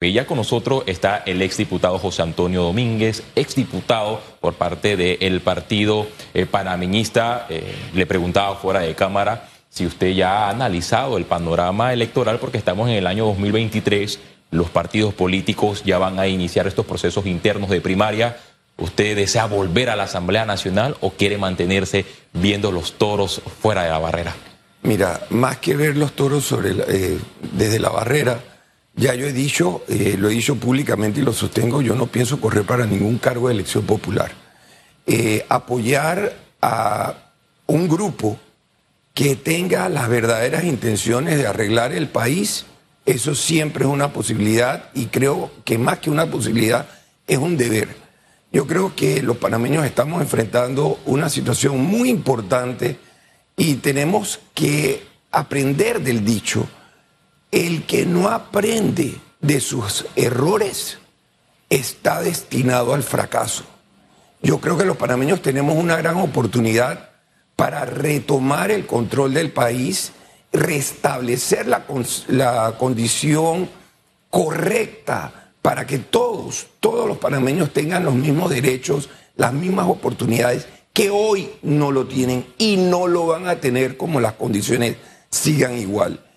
Y ya con nosotros está el exdiputado José Antonio Domínguez, exdiputado por parte del partido eh, panameñista. Eh, le preguntaba fuera de cámara si usted ya ha analizado el panorama electoral, porque estamos en el año 2023, los partidos políticos ya van a iniciar estos procesos internos de primaria. ¿Usted desea volver a la Asamblea Nacional o quiere mantenerse viendo los toros fuera de la barrera? Mira, más que ver los toros eh, desde la barrera, ya yo he dicho, eh, lo he dicho públicamente y lo sostengo, yo no pienso correr para ningún cargo de elección popular. Eh, apoyar a un grupo que tenga las verdaderas intenciones de arreglar el país, eso siempre es una posibilidad y creo que más que una posibilidad es un deber. Yo creo que los panameños estamos enfrentando una situación muy importante y tenemos que aprender del dicho el que no aprende de sus errores está destinado al fracaso. Yo creo que los panameños tenemos una gran oportunidad para retomar el control del país, restablecer la, la condición correcta para que todos, todos los panameños tengan los mismos derechos, las mismas oportunidades que hoy no lo tienen y no lo van a tener como las condiciones sigan igual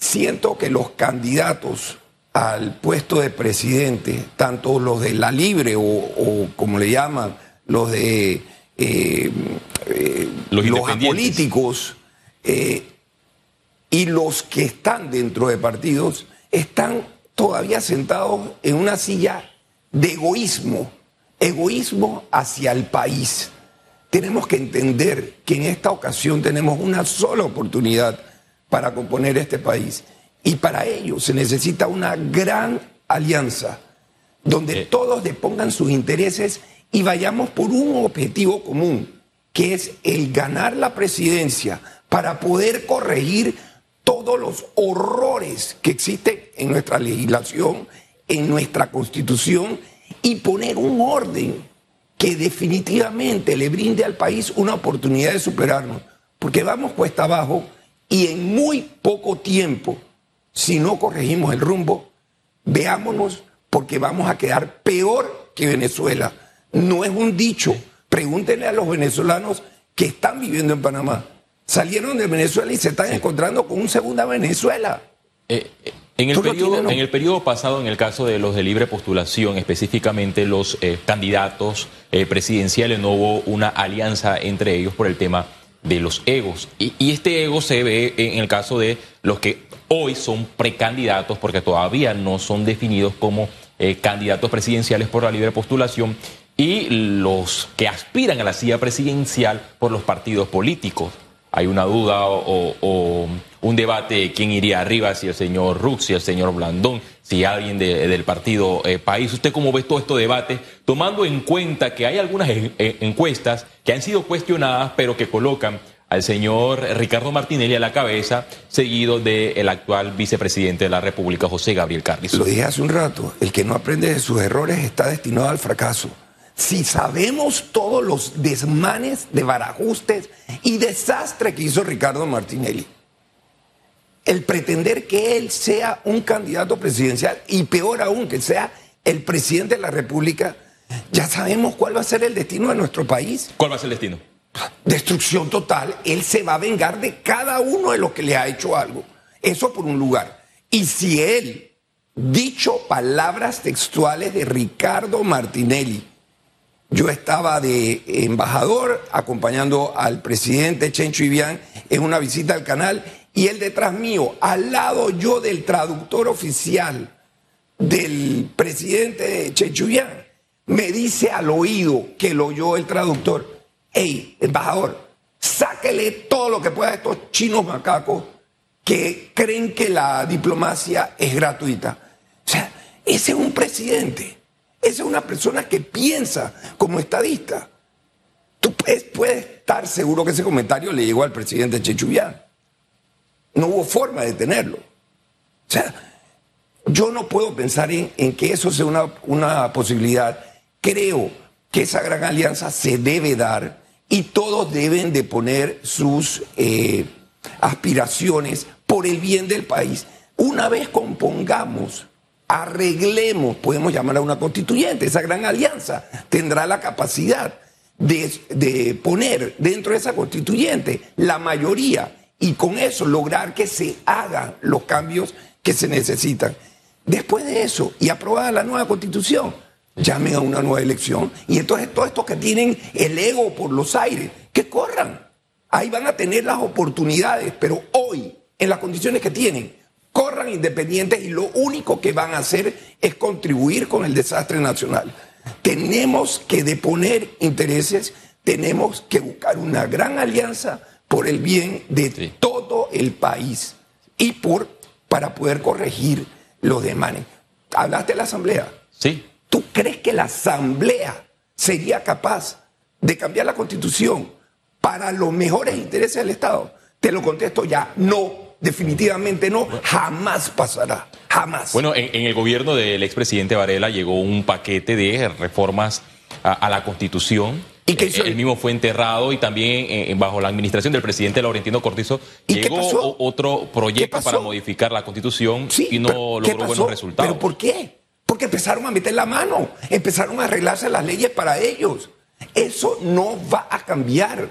siento que los candidatos al puesto de presidente, tanto los de la libre o, como le llaman, los de eh, eh, los, políticos eh, y los que están dentro de partidos, están todavía sentados en una silla de egoísmo, egoísmo hacia el país. Tenemos que entender que en esta ocasión tenemos una sola oportunidad para componer este país. Y para ello se necesita una gran alianza, donde eh. todos depongan sus intereses y vayamos por un objetivo común, que es el ganar la presidencia para poder corregir todos los horrores que existen en nuestra legislación, en nuestra constitución, y poner un orden que definitivamente le brinde al país una oportunidad de superarnos, porque vamos cuesta abajo y en muy poco tiempo, si no corregimos el rumbo, veámonos porque vamos a quedar peor que Venezuela. No es un dicho. Pregúntenle a los venezolanos que están viviendo en Panamá. Salieron de Venezuela y se están encontrando con un segunda Venezuela. Eh, eh, en, el periodo, en el periodo pasado, en el caso de los de libre postulación, específicamente los eh, candidatos presidenciales, no hubo una alianza entre ellos por el tema de los egos. Y, este ego se ve en el caso de los que hoy son precandidatos, porque todavía no son definidos como eh, candidatos presidenciales por la libre postulación, y los que aspiran a la silla presidencial por los partidos políticos hay una duda o, un debate de quién iría arriba, si el señor Rux, si el señor Blandón, si alguien del partido eh, País. ¿Usted cómo ve todo este debate, tomando en cuenta que hay algunas encuestas que han sido cuestionadas, pero que colocan al señor Ricardo Martinelli a la cabeza, seguido del actual vicepresidente de la República, José Gabriel Carrizo? Lo dije hace un rato, el que no aprende de sus errores está destinado al fracaso si sabemos todos los desmanes, de barajustes y desastre que hizo Ricardo Martinelli, el pretender que él sea un candidato presidencial y peor aún que sea el presidente de la República, ya sabemos cuál va a ser el destino de nuestro país. ¿Cuál va a ser el destino? Destrucción total. Él se va a vengar de cada uno de los que le ha hecho algo. Eso por un lugar. Y si él, dicho palabras textuales de Ricardo Martinelli, yo estaba de embajador acompañando al presidente Chencho Ibián en una visita al canal y él detrás mío, al lado yo del traductor oficial del presidente Chencho Ibián, me dice al oído que lo oyó el traductor, hey, embajador, sáquele todo lo que pueda a estos chinos macacos que creen que la diplomacia es gratuita. O sea, ese es un presidente esa es una persona que piensa como estadista. Tú puedes, estar seguro que ese comentario le llegó al presidente Chechubián. No hubo forma de tenerlo. O sea, yo no puedo pensar en, que eso sea una, posibilidad. Creo que esa gran alianza se debe dar y todos deben de poner sus eh, aspiraciones por el bien del país. Una vez compongamos arreglemos, podemos llamar a una constituyente, esa gran alianza tendrá la capacidad de, de poner dentro de esa constituyente la mayoría y con eso lograr que se hagan los cambios que se necesitan. Después de eso, y aprobada la nueva constitución, llamen a una nueva elección. Y entonces todos estos que tienen el ego por los aires, que corran. Ahí van a tener las oportunidades, pero hoy, en las condiciones que tienen, corran independientes y lo único que van a hacer es contribuir con el desastre nacional. Tenemos que deponer intereses, tenemos que buscar una gran alianza por el bien de todo el país y por para poder corregir los demanes. Hablaste de la Asamblea. Sí. ¿Tú crees que la Asamblea sería capaz de cambiar la Constitución para los mejores intereses del Estado? Te lo contesto ya, no, definitivamente no, jamás pasará, jamás. Bueno, en, el gobierno del expresidente Varela llegó un paquete de reformas a la Constitución ¿Y que eh, mismo fue enterrado y también eh, bajo la administración del presidente Laurentino Cortizo llegó otro proyecto para modificar la constitución y no logró buenos resultados. ¿Pero por qué? Porque empezaron a meter la mano, empezaron a arreglarse las leyes para ellos. Eso no va a cambiar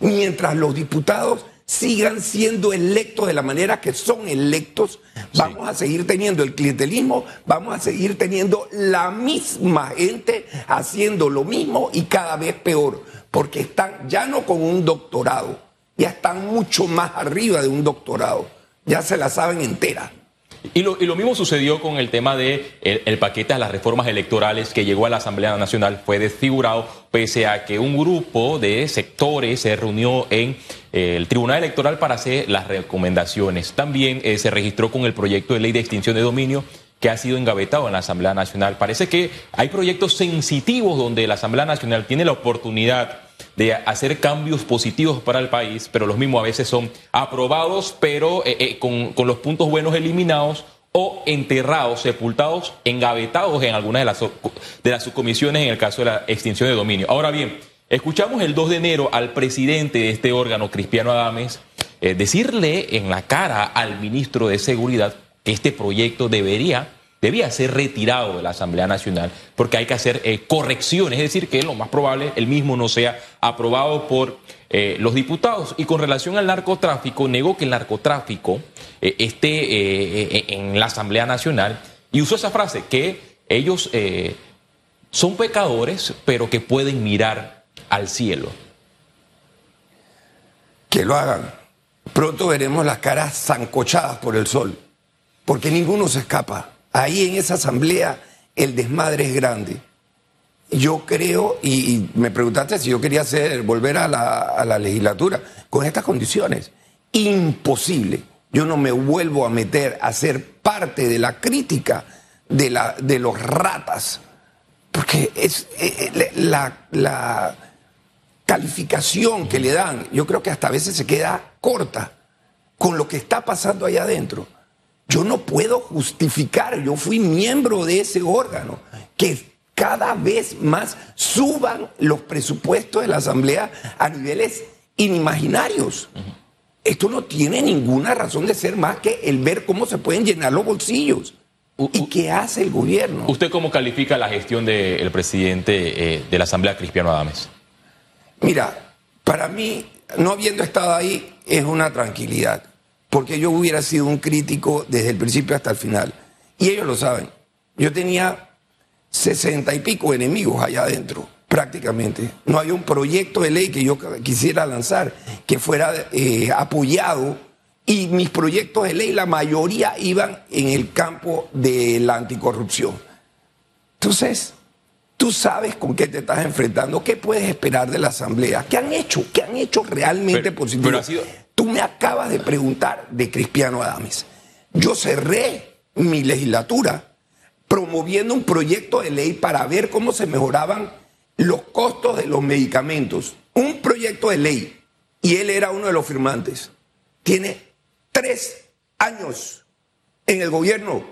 mientras los diputados sigan siendo electos de la manera que son electos, vamos a seguir teniendo el clientelismo, vamos a seguir teniendo la misma gente haciendo lo mismo y cada vez peor, porque están ya no con un doctorado, ya están mucho más arriba de un doctorado, ya se la saben entera. Y lo, mismo sucedió con el tema de el, paquete a las reformas electorales que llegó a la Asamblea Nacional, fue desfigurado pese a que un grupo de sectores se reunió en eh, el Tribunal Electoral para hacer las recomendaciones. También eh, se registró con el proyecto de ley de extinción de dominio que ha sido engavetado en la Asamblea Nacional. Parece que hay proyectos sensitivos donde la Asamblea Nacional tiene la oportunidad de hacer cambios positivos para el país, pero los mismos a veces son aprobados, pero eh, con, los puntos buenos eliminados o enterrados, sepultados, engavetados en algunas de las, de las subcomisiones en el caso de la extinción de dominio. Ahora bien, escuchamos el 2 de enero al presidente de este órgano, Cristiano Adames, eh, decirle en la cara al ministro de Seguridad que este proyecto debería debía ser retirado de la Asamblea Nacional porque hay que hacer eh, correcciones, es decir, que lo más probable el mismo no sea aprobado por eh, los diputados. Y con relación al narcotráfico, negó que el narcotráfico eh, esté en la Asamblea Nacional y usó esa frase, que ellos son pecadores, pero que pueden mirar al cielo. Que lo hagan. Pronto veremos las caras zancochadas por el sol, porque ninguno se escapa. Ahí en esa asamblea el desmadre es grande. Yo creo, y, me preguntaste si yo quería volver a la, legislatura con estas condiciones. Imposible. Yo no me vuelvo a meter a ser parte de la crítica de los ratas, porque es eh, eh, la, la calificación que le dan, yo creo que hasta a veces se queda corta con lo que está pasando allá adentro. Yo no puedo justificar, yo fui miembro de ese órgano, que cada vez más suban los presupuestos de la Asamblea a niveles inimaginarios. Esto no tiene ninguna razón de ser más que el ver cómo se pueden llenar los bolsillos. ¿Y qué hace el gobierno? ¿Usted cómo califica la gestión del presidente eh, de la Asamblea, Cristiano Adames? Mira, para mí, no habiendo estado ahí, es una tranquilidad porque yo hubiera sido un crítico desde el principio hasta el final. Y ellos lo saben. Yo tenía sesenta y pico enemigos allá adentro, prácticamente. No había un proyecto de ley que yo quisiera lanzar que fuera eh, apoyado y mis proyectos de ley, la mayoría iban en el campo de la anticorrupción. Entonces, tú sabes con qué te estás enfrentando, qué puedes esperar de la Asamblea, qué han hecho, qué han hecho realmente positivo. Tú me acabas de preguntar de Cristiano Adames. Yo cerré mi legislatura promoviendo un proyecto de ley para ver cómo se mejoraban los costos de los medicamentos. Un proyecto de ley. Y él era uno de los firmantes. Tiene tres años en el gobierno,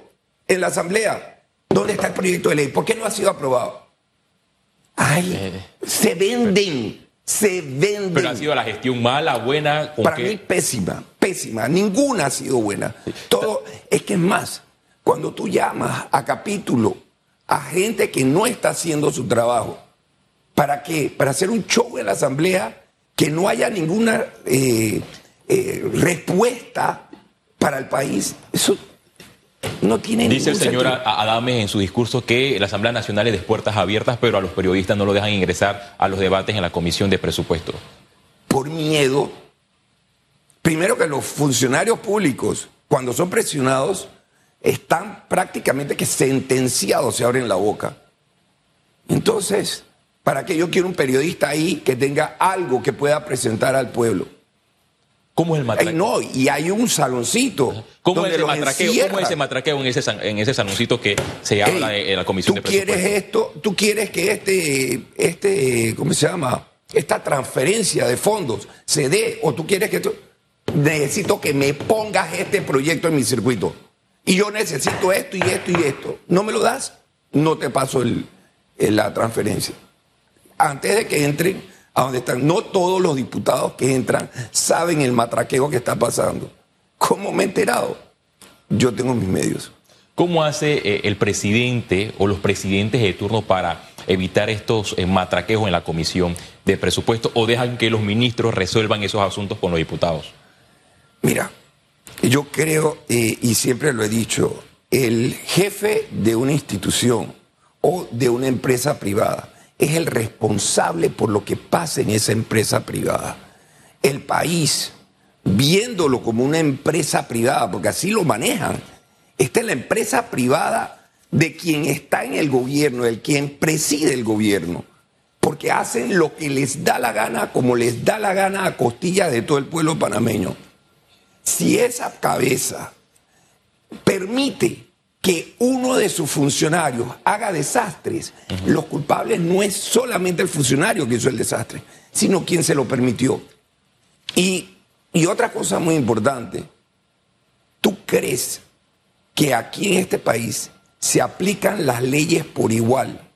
en la asamblea. ¿Dónde está el proyecto de ley? ¿Por qué no ha sido aprobado? Ay, eh. se venden se venden. Pero ha sido la gestión mala, buena. Para mí pésima, pésima. Ninguna ha sido buena. Todo es que es más. cuando tú llamas a capítulo a gente que no está haciendo su trabajo, ¿para qué? Para hacer un show en la asamblea que no haya ninguna eh, eh, respuesta para el país. Eso no tiene Dice el señor Adames en su discurso que la Asamblea Nacional es de puertas abiertas, pero a los periodistas no lo dejan ingresar a los debates en la Comisión de Presupuesto. Por miedo. Primero que los funcionarios públicos, cuando son presionados, están prácticamente que sentenciados, se abren la boca. Entonces, ¿para qué yo quiero un periodista ahí que tenga algo que pueda presentar al pueblo? ¿Cómo es el matraqueo? no, y hay un saloncito. ¿Cómo, es, matraqueo? ¿Cómo es ese matraqueo en ese, en ese saloncito que se habla en la Comisión de Presupuestos? Quieres esto, tú quieres que este, este, ¿cómo se llama? Esta transferencia de fondos se dé, o tú quieres que esto, necesito que me pongas este proyecto en mi circuito. Y yo necesito esto y esto y esto. ¿No me lo das? No te paso el, la transferencia. Antes de que entren a donde están. No todos los diputados que entran saben el matraqueo que está pasando. ¿Cómo me he enterado? Yo tengo mis medios. ¿Cómo hace eh, el presidente o los presidentes de turno para evitar estos eh, matraqueos en la comisión de presupuesto o dejan que los ministros resuelvan esos asuntos con los diputados? Mira, yo creo, eh, y siempre lo he dicho, el jefe de una institución o de una empresa privada es el responsable por lo que pasa en esa empresa privada. El país, viéndolo como una empresa privada, porque así lo manejan, esta es la empresa privada de quien está en el gobierno, el quien preside el gobierno, porque hacen lo que les da la gana, como les da la gana a costilla de todo el pueblo panameño. Si esa cabeza permite que uno de sus funcionarios haga desastres, los culpables no es solamente el funcionario que hizo el desastre, sino quien se lo permitió. Y, y otra cosa muy importante, ¿tú crees que aquí en este país se aplican las leyes por igual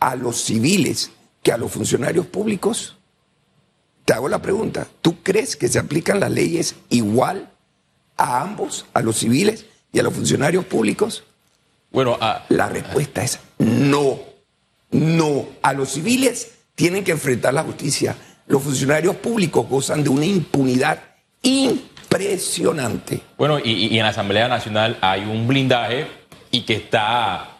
a los civiles que a los funcionarios públicos? Te hago la pregunta, ¿tú crees que se aplican las leyes igual a ambos, a los civiles y a los funcionarios públicos? Bueno, la respuesta es no, no. A los civiles tienen que enfrentar la justicia. Los funcionarios públicos gozan de una impunidad impresionante. Bueno, y, y en la Asamblea Nacional hay un blindaje y que está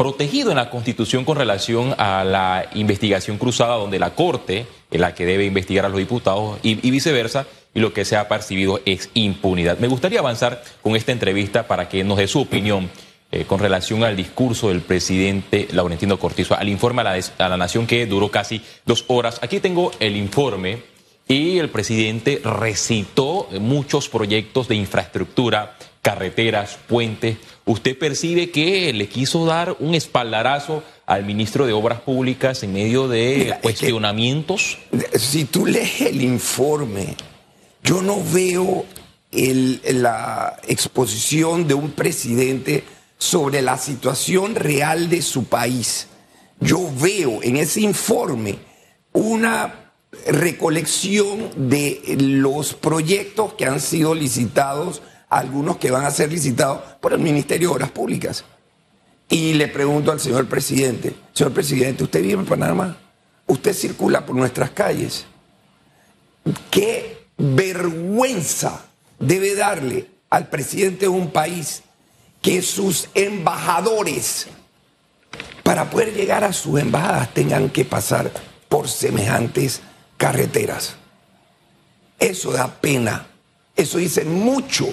protegido en la Constitución con relación a la investigación cruzada, donde la Corte es la que debe investigar a los diputados y, viceversa, y lo que se ha percibido es impunidad. Me gustaría avanzar con esta entrevista para que nos dé su opinión eh, con relación al discurso del presidente Laurentino Cortizo, al informe a la, a la Nación que duró casi dos horas. Aquí tengo el informe y el presidente recitó muchos proyectos de infraestructura, carreteras, puentes. ¿Usted percibe que le quiso dar un espaldarazo al ministro de Obras Públicas en medio de cuestionamientos? si tú lees el informe, yo no veo la exposición de un presidente sobre la situación real de su país. Yo veo en ese informe una recolección de los proyectos que han sido licitados, algunos que van a ser licitados por el Ministerio de Obras Públicas. Y le pregunto al señor presidente, señor presidente, ¿usted vive en Panamá? ¿Usted circula por nuestras calles? ¿Qué vergüenza debe darle al presidente de un país que sus embajadores, para poder llegar a sus embajadas, tengan que pasar por semejantes carreteras. Eso da pena. Eso dice mucho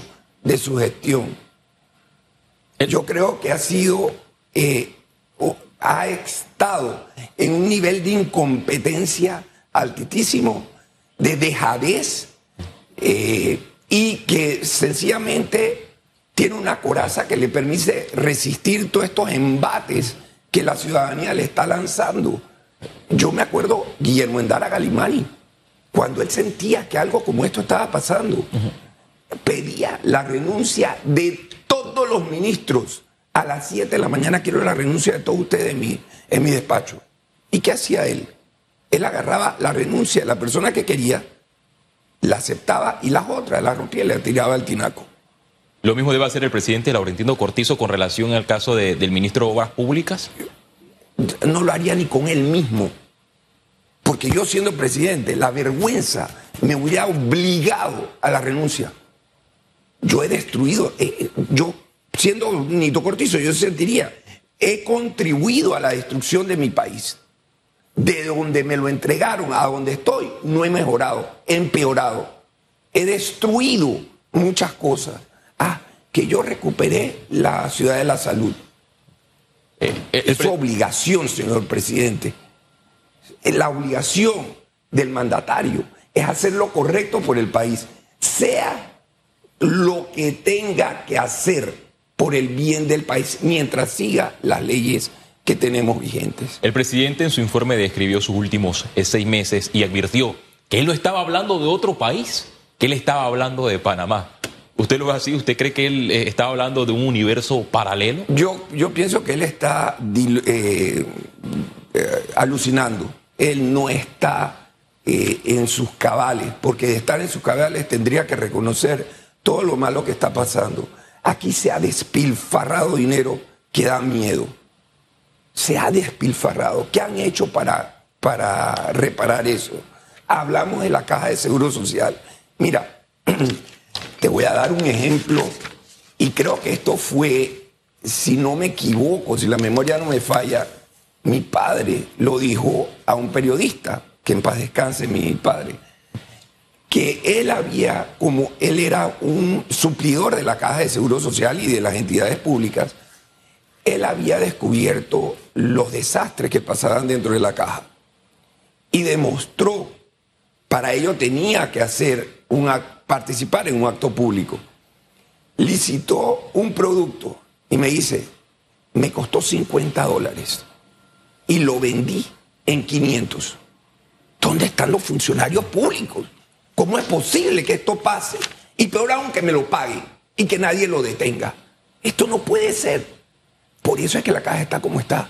de su gestión. Yo creo que ha sido, eh, ha estado en un nivel de incompetencia altísimo, de dejadez, eh, y que sencillamente tiene una coraza que le permite resistir todos estos embates que la ciudadanía le está lanzando. Yo me acuerdo Guillermo Endara Galimani, cuando él sentía que algo como esto estaba pasando, pedía la renuncia de todos los ministros. A las 7 de la mañana quiero la renuncia de todos ustedes en mi, en mi despacho. ¿Y qué hacía él? Él agarraba la renuncia de la persona que quería, la aceptaba y las otras la rompía y la tiraba al tinaco. ¿Lo mismo debe hacer el presidente Laurentino Cortizo con relación al caso del ministro de Obras Públicas? No lo haría ni con él mismo. Porque yo siendo presidente, la vergüenza me hubiera obligado a la renuncia. Yo he destruido, eh, eh, yo siendo Nito Cortizo, yo sentiría, he contribuido a la destrucción de mi país. De donde me lo entregaron a donde estoy, no he mejorado, he empeorado. He destruido muchas cosas. Ah, que yo recuperé la ciudad de la salud. Eh, es su obligación, señor presidente. La obligación del mandatario es hacer lo correcto por el país, sea lo que tenga que hacer por el bien del país mientras siga las leyes que tenemos vigentes. El presidente en su informe describió sus últimos eh, seis meses y advirtió que él no estaba hablando de otro país, que él estaba hablando de Panamá. ¿Usted lo ve así? ¿Usted cree que él eh, estaba hablando de un universo paralelo? Yo, yo pienso que él está eh, alucinando. Él no está en sus cabales, porque de estar en sus cabales tendría que reconocer todo lo malo que está pasando. Aquí se ha despilfarrado dinero que da miedo. Se ha despilfarrado. ¿Qué han hecho para, para reparar eso? Hablamos de la caja de seguro social. Mira, te voy a dar un ejemplo y creo que esto fue, si no me equivoco, si la memoria no me falla, mi padre lo dijo a un periodista, que en paz descanse mi padre que él había, como él era un suplidor de la Caja de Seguro Social y de las entidades públicas, él había descubierto los desastres que pasaban dentro de la caja y demostró, para ello tenía que hacer participar en un acto público. Licitó un producto y me dice, me costó 50 dólares y lo vendí en 500. ¿Dónde están los funcionarios públicos? ¿Cómo es posible que esto pase? Y peor aún que me lo paguen y que nadie lo detenga. Esto no puede ser. Por eso es que la caja está como está.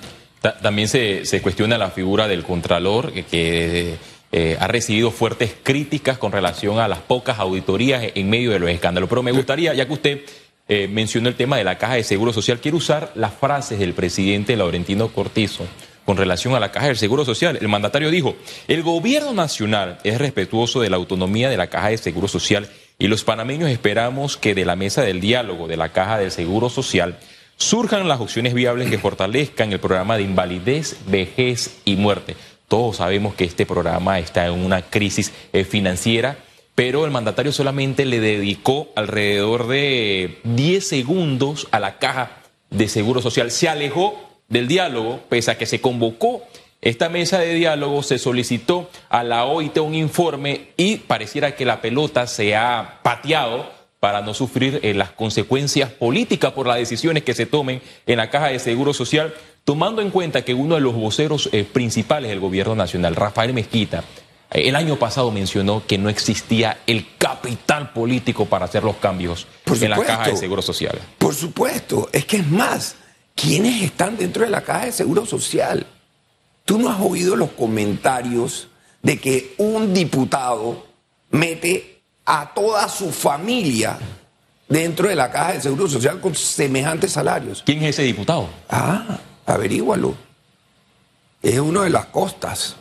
También se, cuestiona la figura del Contralor, que, eh, ha recibido fuertes críticas con relación a las pocas auditorías en medio de los escándalos. Pero me gustaría, ya que usted eh, mencionó el tema de la caja de seguro social, quiero usar las frases del presidente Laurentino Cortizo con relación a la Caja del Seguro Social. El mandatario dijo, el gobierno nacional es respetuoso de la autonomía de la Caja de Seguro Social y los panameños esperamos que de la mesa del diálogo de la Caja del Seguro Social surjan las opciones viables que fortalezcan el programa de invalidez, vejez y muerte. Todos sabemos que este programa está en una crisis eh, financiera, pero el mandatario solamente le dedicó alrededor de 10 segundos a la Caja de Seguro Social. Se alejó del diálogo, pese a que se convocó esta mesa de diálogo, se solicitó a la OIT un informe y pareciera que la pelota se ha pateado para no sufrir eh, las consecuencias políticas por las decisiones que se tomen en la Caja de Seguro Social, tomando en cuenta que uno de los voceros eh, principales del Gobierno Nacional, Rafael Mezquita, eh, el año pasado mencionó que no existía el capital político para hacer los cambios en la Caja de Seguro Social. Por supuesto, es que es más ¿Quiénes están dentro de la caja de seguro social? Tú no has oído los comentarios de que un diputado mete a toda su familia dentro de la caja de seguro social con semejantes salarios. ¿Quién es ese diputado? Ah, averígualo. Es uno de las costas.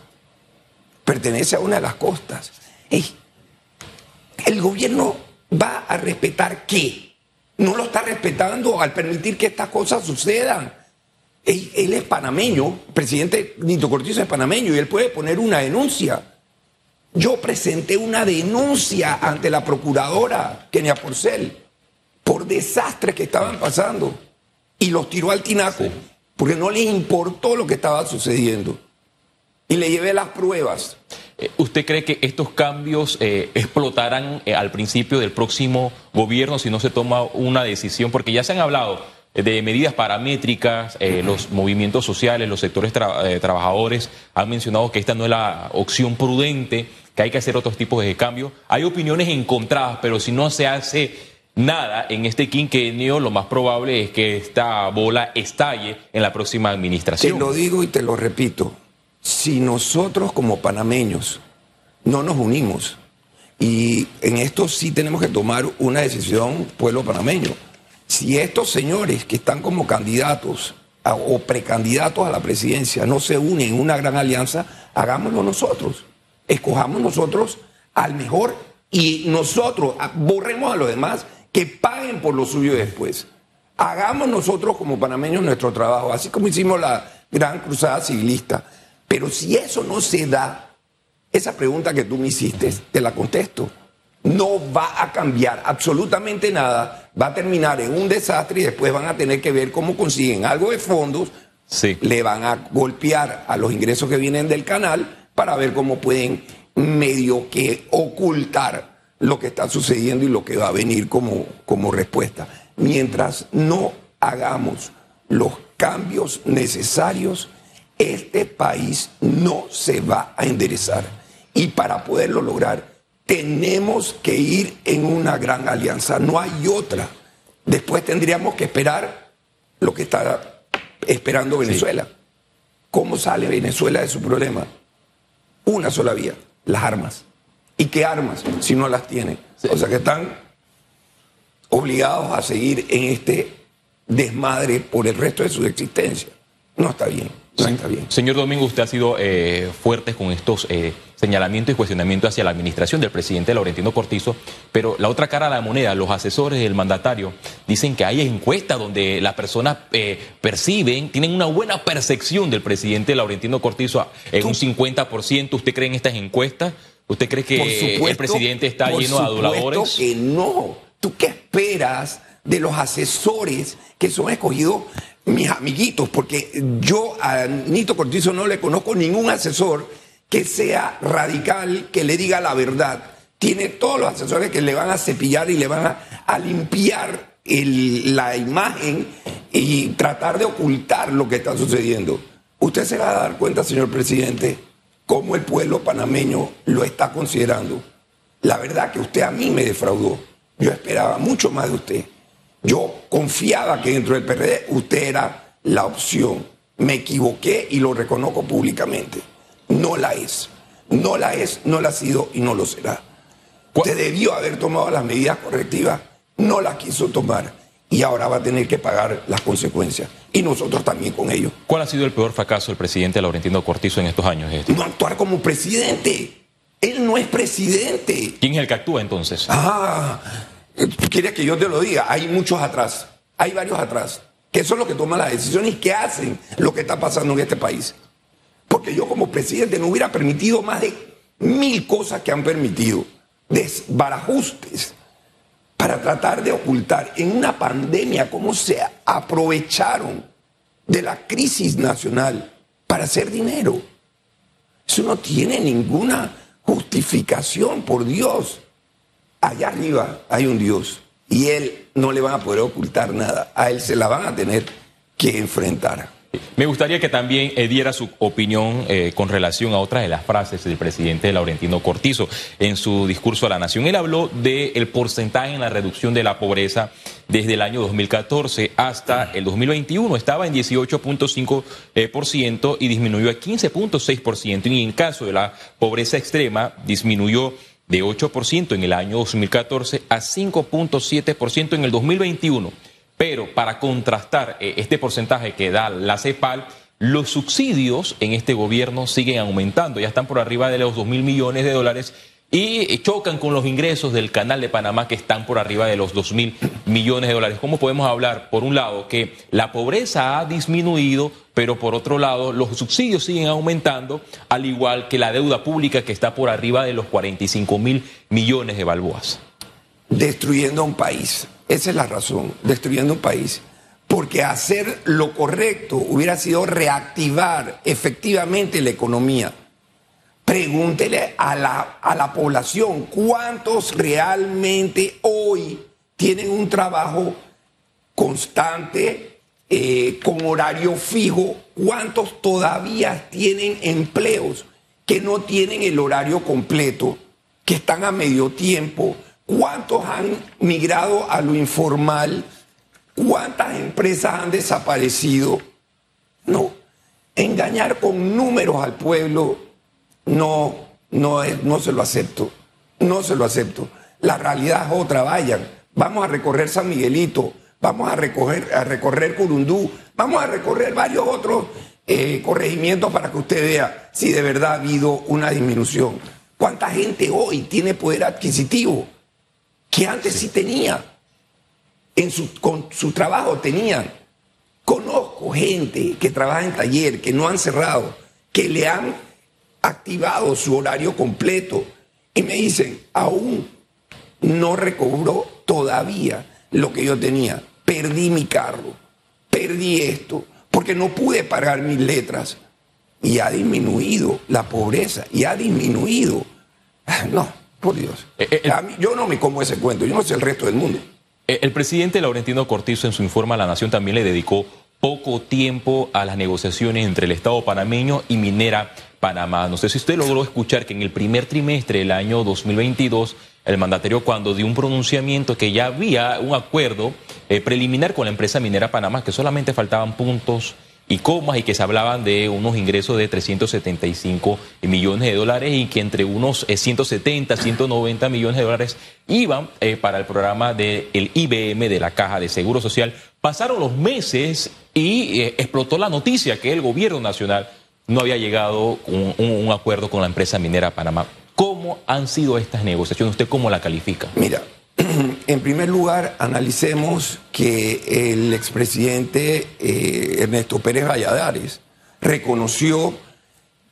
Pertenece a una de las costas. el gobierno va a respetar qué? no lo está respetando al permitir que estas cosas sucedan. Él, es panameño, presidente Nito Cortizo es panameño y él puede poner una denuncia. Yo presenté una denuncia ante la procuradora Kenia Porcel por desastres que estaban pasando y los tiró al tinaco porque no les importó lo que estaba sucediendo. Y le llevé las pruebas. Eh, ¿Usted cree que estos cambios eh, explotarán eh, al principio del próximo gobierno si no se toma una decisión? Porque ya se han hablado de medidas paramétricas, los movimientos sociales, los sectores trabajadores han mencionado que esta no es la opción prudente, que hay que hacer otros tipos de cambios. Hay opiniones encontradas, pero si no se hace nada en este quinquenio, lo más probable es que esta bola estalle en la próxima administración. Te lo digo y te lo repito si nosotros como panameños no nos unimos, Y en esto sí tenemos que tomar una decisión, pueblo panameño. Si estos señores que están como candidatos o precandidatos a la presidencia no se unen en una gran alianza, hagámoslo nosotros. Escojamos nosotros al mejor y nosotros borremos a los demás que paguen por lo suyo después. Hagamos nosotros como panameños nuestro trabajo, así como hicimos la gran cruzada civilista. Pero si eso no se da, esa pregunta que tú me hiciste, te la contesto. No va a cambiar absolutamente nada, va a terminar en un desastre y después van a tener que ver cómo consiguen algo de fondos, le van a golpear a los ingresos que vienen del canal para ver cómo pueden medio que ocultar lo que está sucediendo y lo que va a venir como, como respuesta. Mientras no hagamos los cambios necesarios, este país no se va a enderezar. Y para poderlo lograr, tenemos que ir en una gran alianza. No hay otra. Después tendríamos que esperar lo que está esperando Venezuela. ¿Cómo sale Venezuela de su problema? Una sola vía, las armas. ¿Y qué armas si no las tienen? O sea que están obligados a seguir en este desmadre por el resto de su existencia. No está bien. No está bien. Señor Domingo, usted ha sido eh, fuerte con estos eh, señalamientos y cuestionamientos hacia la administración del presidente Laurentino Cortizo, pero la otra cara de la moneda, los asesores del mandatario, dicen que hay encuestas donde las personas eh, perciben, tienen una buena percepción del presidente Laurentino Cortizo en un 50%. ¿Usted cree en estas encuestas? ¿Usted cree que el presidente está lleno de aduladores? que no. ¿Tú qué esperas de los asesores que son escogidos mis amiguitos? Porque yo a Nito Cortizo no le conozco ningún asesor que sea radical, que le diga la verdad. Tiene todos los asesores que le van a cepillar y le van a, limpiar la imagen y tratar de ocultar lo que está sucediendo. Usted se va a dar cuenta, señor presidente, cómo el pueblo panameño lo está considerando. La verdad que usted a mí me defraudó. Yo esperaba mucho más de usted. Yo confiaba que dentro del PRD usted era la opción. Me equivoqué y lo reconozco públicamente. No la es. No la es, no la ha sido y no lo será. Usted debió haber tomado las medidas correctivas, no las quiso tomar y ahora va a tener que pagar las consecuencias. Y nosotros también con ello. ¿Cuál ha sido el peor fracaso del presidente Laurentino Cortizo en estos años? Este? No actuar como presidente. Él no es presidente. ¿Quién es el que actúa entonces? Ah, tú quieres que yo te lo diga. Hay muchos atrás. Hay varios atrás. Que son los que toman las decisiones y que hacen lo que está pasando en este país. Porque yo como presidente no hubiera permitido más de mil cosas que han permitido. Desbarajustes para tratar de ocultar en una pandemia cómo se aprovecharon de la crisis nacional para hacer dinero. Eso no tiene ninguna justificación, por Dios. Allá arriba hay un Dios y Él no le van a poder ocultar nada. A Él se la van a tener que enfrentar. Me gustaría que también eh, diera su opinión eh, con relación a otras de las frases del presidente Laurentino Cortizo en su discurso a la Nación. Él habló del porcentaje en la reducción de la pobreza desde el año 2014 hasta el 2021. Estaba en 18.5% eh, y disminuyó a 15.6%. Y en caso de la pobreza extrema, disminuyó de 8% en el año 2014 a 5.7% en el 2021. Pero para contrastar eh, este porcentaje que da la CEPAL, los subsidios en este gobierno siguen aumentando, ya están por arriba de los 2 mil millones de dólares y chocan con los ingresos del canal de Panamá que están por arriba de los 2 mil millones de dólares. ¿Cómo podemos hablar, por un lado, que la pobreza ha disminuido, pero por otro lado, los subsidios siguen aumentando, al igual que la deuda pública que está por arriba de los 45 mil millones de balboas? Destruyendo un país esa es la razón, destruyendo un país. Porque hacer lo correcto hubiera sido reactivar efectivamente la economía. Pregúntele a la, a la población cuántos realmente hoy tienen un trabajo constante, eh, con horario fijo, cuántos todavía tienen empleos que no tienen el horario completo, que están a medio tiempo, ¿Cuántos han migrado a lo informal? ¿Cuántas empresas han desaparecido? No. Engañar con números al pueblo no, no, no se lo acepto. No se lo acepto. La realidad es otra, vayan. Vamos a recorrer San Miguelito, vamos a, recorrer, a recorrer Curundú, vamos a recorrer varios otros eh, corregimientos para que usted vea si de verdad ha habido una disminución. ¿Cuánta gente hoy tiene poder adquisitivo que antes sí, tenía? En su, con su trabajo tenían. Conozco gente que trabaja en taller, que no han cerrado, que le han activado su horario completo y me dicen, aún no recobró todavía lo que yo tenía. Perdí mi carro, perdí esto, porque no pude pagar mis letras. Y ha disminuido la pobreza, y ha disminuido. No, por Dios. Eh, eh, yo no me como ese cuento, yo no sé el resto del mundo. Eh, el presidente Laurentino Cortizo en su informe a la Nación también le dedicó poco tiempo a las negociaciones entre el Estado panameño y Minera Panamá. No sé si usted logró escuchar que en el primer trimestre del año 2022 el mandatario cuando dio un pronunciamiento que ya había un acuerdo eh, preliminar con la empresa minera Panamá, que solamente faltaban puntos y comas y que se hablaban de unos ingresos de 375 millones de dólares y que entre unos 170, eh, 190 millones de dólares iban eh, para el programa del IBM de la Caja de Seguro Social. Pasaron los meses y explotó la noticia que el gobierno nacional no había llegado a un acuerdo con la empresa minera Panamá. ¿Cómo han sido estas negociaciones? ¿Usted cómo la califica? Mira, en primer lugar, analicemos que el expresidente eh, Ernesto Pérez Valladares reconoció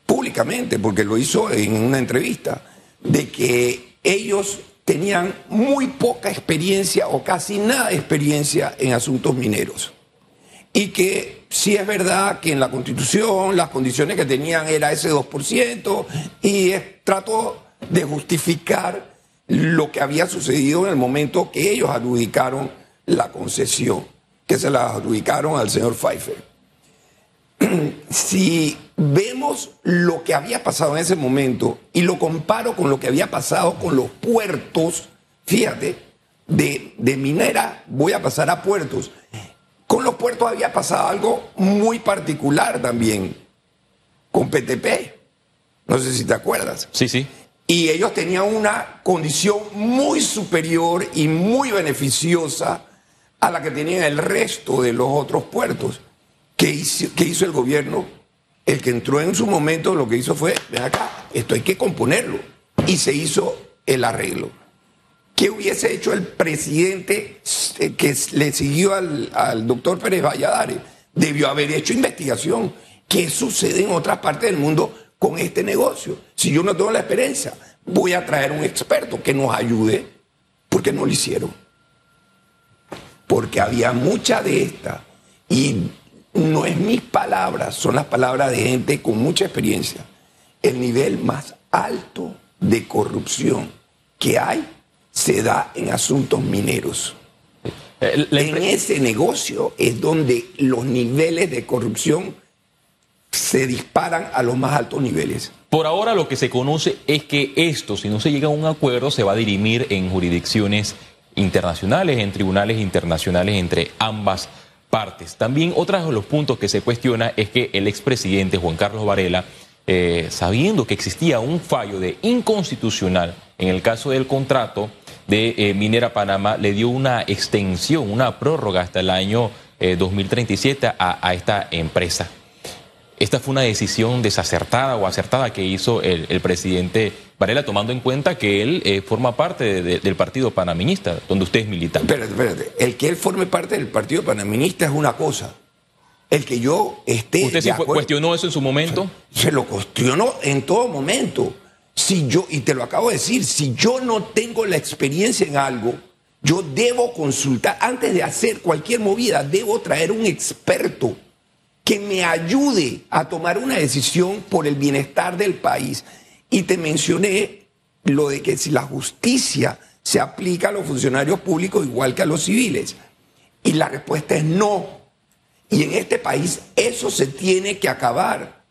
públicamente, porque lo hizo en una entrevista, de que ellos tenían muy poca experiencia o casi nada de experiencia en asuntos mineros. Y que sí es verdad que en la constitución las condiciones que tenían era ese 2% y trató de justificar lo que había sucedido en el momento que ellos adjudicaron la concesión, que se la adjudicaron al señor Pfeiffer. si vemos lo que había pasado en ese momento y lo comparo con lo que había pasado con los puertos, fíjate, de, de minera voy a pasar a puertos. Con los puertos había pasado algo muy particular también, con PTP. No sé si te acuerdas. Sí, sí. Y ellos tenían una condición muy superior y muy beneficiosa a la que tenían el resto de los otros puertos. ¿Qué hizo, hizo el gobierno? El que entró en su momento lo que hizo fue, ven acá, esto hay que componerlo. Y se hizo el arreglo. ¿Qué hubiese hecho el presidente eh, que le siguió al, doctor Pérez Valladares? Debió haber hecho investigación. ¿Qué sucede en otras partes del mundo con este negocio? Si yo no tengo la experiencia, voy a traer un experto que nos ayude, porque no lo hicieron. Porque había mucha de esta, y no es mis palabras, son las palabras de gente con mucha experiencia. El nivel más alto de corrupción que hay se da en asuntos mineros. Eh, en ese negocio es donde los niveles de corrupción se disparan a los más altos niveles. Por ahora lo que se conoce es que esto, si no se llega a un acuerdo, se va a dirimir en jurisdicciones internacionales, en tribunales internacionales entre ambas partes. También otro de los puntos que se cuestiona es que el expresidente Juan Carlos Varela, eh, sabiendo que existía un fallo de inconstitucional en el caso del contrato, de eh, Minera Panamá le dio una extensión, una prórroga hasta el año 2037 eh, a, esta empresa. Esta fue una decisión desacertada o acertada que hizo el, presidente Varela, tomando en cuenta que él eh, forma parte del partido panaminista, donde usted es militante. Espérate, espérate. El que él forme parte del partido panaminista es una cosa. El que yo esté. ¿Usted se cuestionó eso en su momento? Se lo cuestionó en todo momento. Si yo, y te lo acabo de decir, si yo no tengo la experiencia en algo, yo debo consultar, antes de hacer cualquier movida, debo traer un experto que me ayude a tomar una decisión por el bienestar del país. Y te mencioné lo de que si la justicia se aplica a los funcionarios públicos igual que a los civiles. Y la respuesta es no. Y en este país eso se tiene que acabar.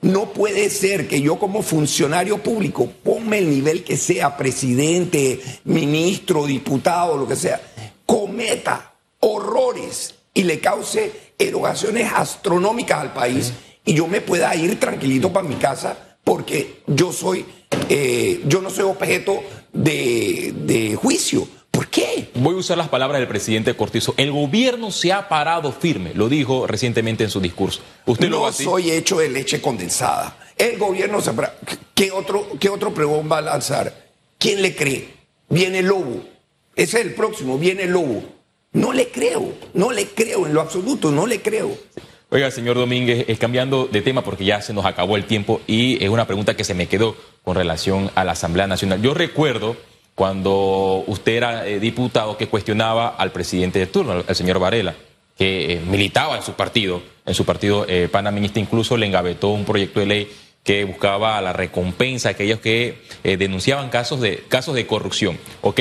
No puede ser que yo como funcionario público, ponme el nivel que sea, presidente, ministro, diputado, lo que sea, cometa horrores y le cause erogaciones astronómicas al país y yo me pueda ir tranquilito para mi casa porque yo soy, eh, yo no soy objeto de, juicio. ¿Por qué? Voy a usar las palabras del presidente Cortizo. El gobierno se ha parado firme, lo dijo recientemente en su discurso. ¿Usted no soy hecho de leche condensada. El gobierno se para... ¿Qué otro, ¿Qué otro pregón va a lanzar? ¿Quién le cree? Viene el lobo. Ese es el próximo, viene el lobo. No le creo, no le creo en lo absoluto, no le creo. Oiga, señor Domínguez, es cambiando de tema porque ya se nos acabó el tiempo y es una pregunta que se me quedó con relación a la Asamblea Nacional. Yo recuerdo cuando usted era eh, diputado que cuestionaba al presidente de turno, al señor Varela, que eh, militaba en su partido, en su partido eh, panameñista, incluso le engavetó un proyecto de ley que buscaba la recompensa a aquellos que denunciaban casos de, casos de corrupción. Ok,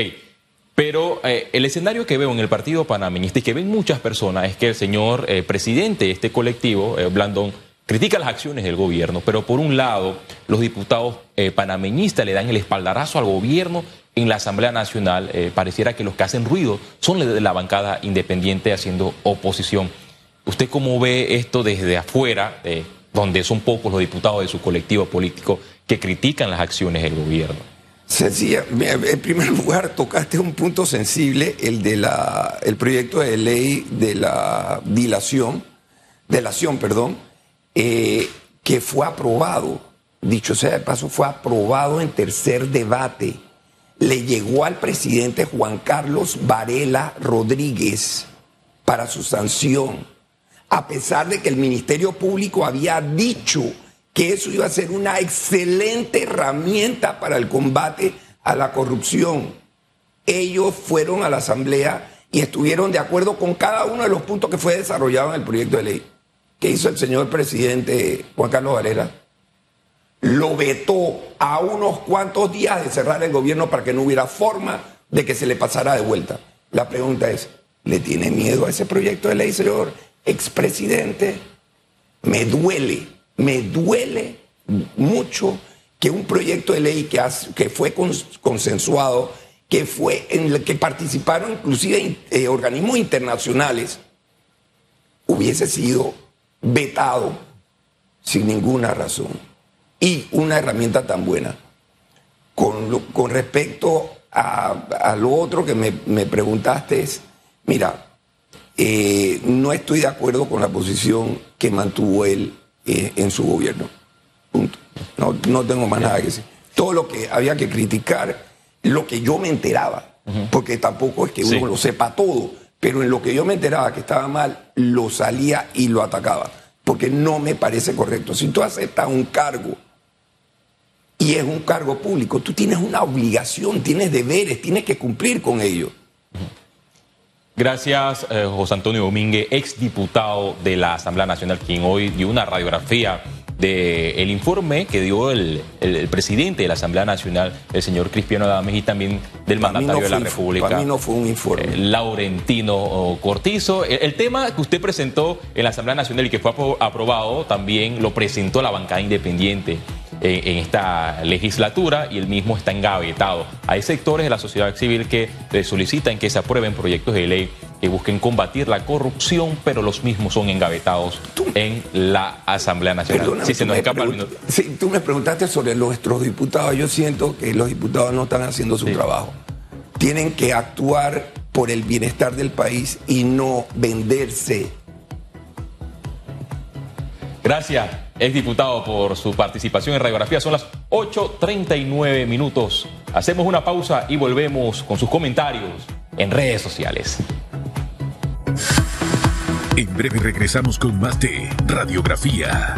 pero eh, el escenario que veo en el Partido Panameñista y que ven muchas personas es que el señor eh, presidente de este colectivo, eh, Blandón, critica las acciones del gobierno, pero por un lado, los diputados panameñistas le dan el espaldarazo al gobierno en la Asamblea Nacional. pareciera que los que hacen ruido son de la bancada independiente haciendo oposición. ¿Usted cómo ve esto desde afuera, donde son pocos los diputados de su colectivo político que critican las acciones del gobierno? Sencilla, en primer lugar tocaste un punto sensible, el de la, el proyecto de ley de la dilación, delación, perdón, eh, que fue aprobado, dicho sea de paso, fue aprobado en tercer debate. Le llegó al presidente Juan Carlos Varela Rodríguez para su sanción, a pesar de que el Ministerio Público había dicho que eso iba a ser una excelente herramienta para el combate a la corrupción. Ellos fueron a la Asamblea y estuvieron de acuerdo con cada uno de los puntos que fue desarrollado en el proyecto de ley. ¿Qué hizo el señor presidente Juan Carlos Varela? Lo vetó a unos cuantos días de cerrar el gobierno para que no hubiera forma de que se le pasara de vuelta. La pregunta es, ¿le tiene miedo a ese proyecto de ley, señor expresidente? Me duele me duele mucho que un proyecto de ley que, fue consensuado, que fue en el que participaron inclusive eh, organismos internacionales, hubiese sido vetado sin ninguna razón. Y una herramienta tan buena. Con, con respecto a, lo otro que me, preguntaste es, mira, eh, no estoy de acuerdo con la posición que mantuvo él eh, en su gobierno. Punto. No, no tengo más nada que decir. Todo lo que había que criticar, lo que yo me enteraba, porque tampoco es que uno lo sepa todo, pero en lo que yo me enteraba que estaba mal, lo salía y lo atacaba, porque no me parece correcto. Si tú aceptas un cargo y es un cargo público, tú tienes una obligación, tienes deberes, tienes que cumplir con ello. Gracias, eh, José Antonio Domínguez, exdiputado de la Asamblea Nacional, quien hoy dio una radiografía del informe que dio el, presidente de la Asamblea Nacional, el señor Cristiano Adames, y también del mandatario de la República. Para mí no fue un informe. Eh, Laurentino Cortizo. El, tema que usted presentó en la Asamblea Nacional y que fue aprobado también lo presentó la bancada independiente en, esta legislatura y el mismo está engavetado. Hay sectores de la sociedad civil que solicitan que se aprueben proyectos de ley que busquen combatir la corrupción, pero los mismos son engavetados en la Asamblea Nacional. si se nos escapa tú me preguntaste sobre nuestros diputados. Yo siento que los diputados no están haciendo su trabajo. Tienen que actuar por el bienestar del país y no venderse. Gracias es diputado por su participación en Radiografía. Son las 8.39 minutos. Hacemos una pausa y volvemos con sus comentarios en redes sociales. En breve regresamos con más de Radiografía.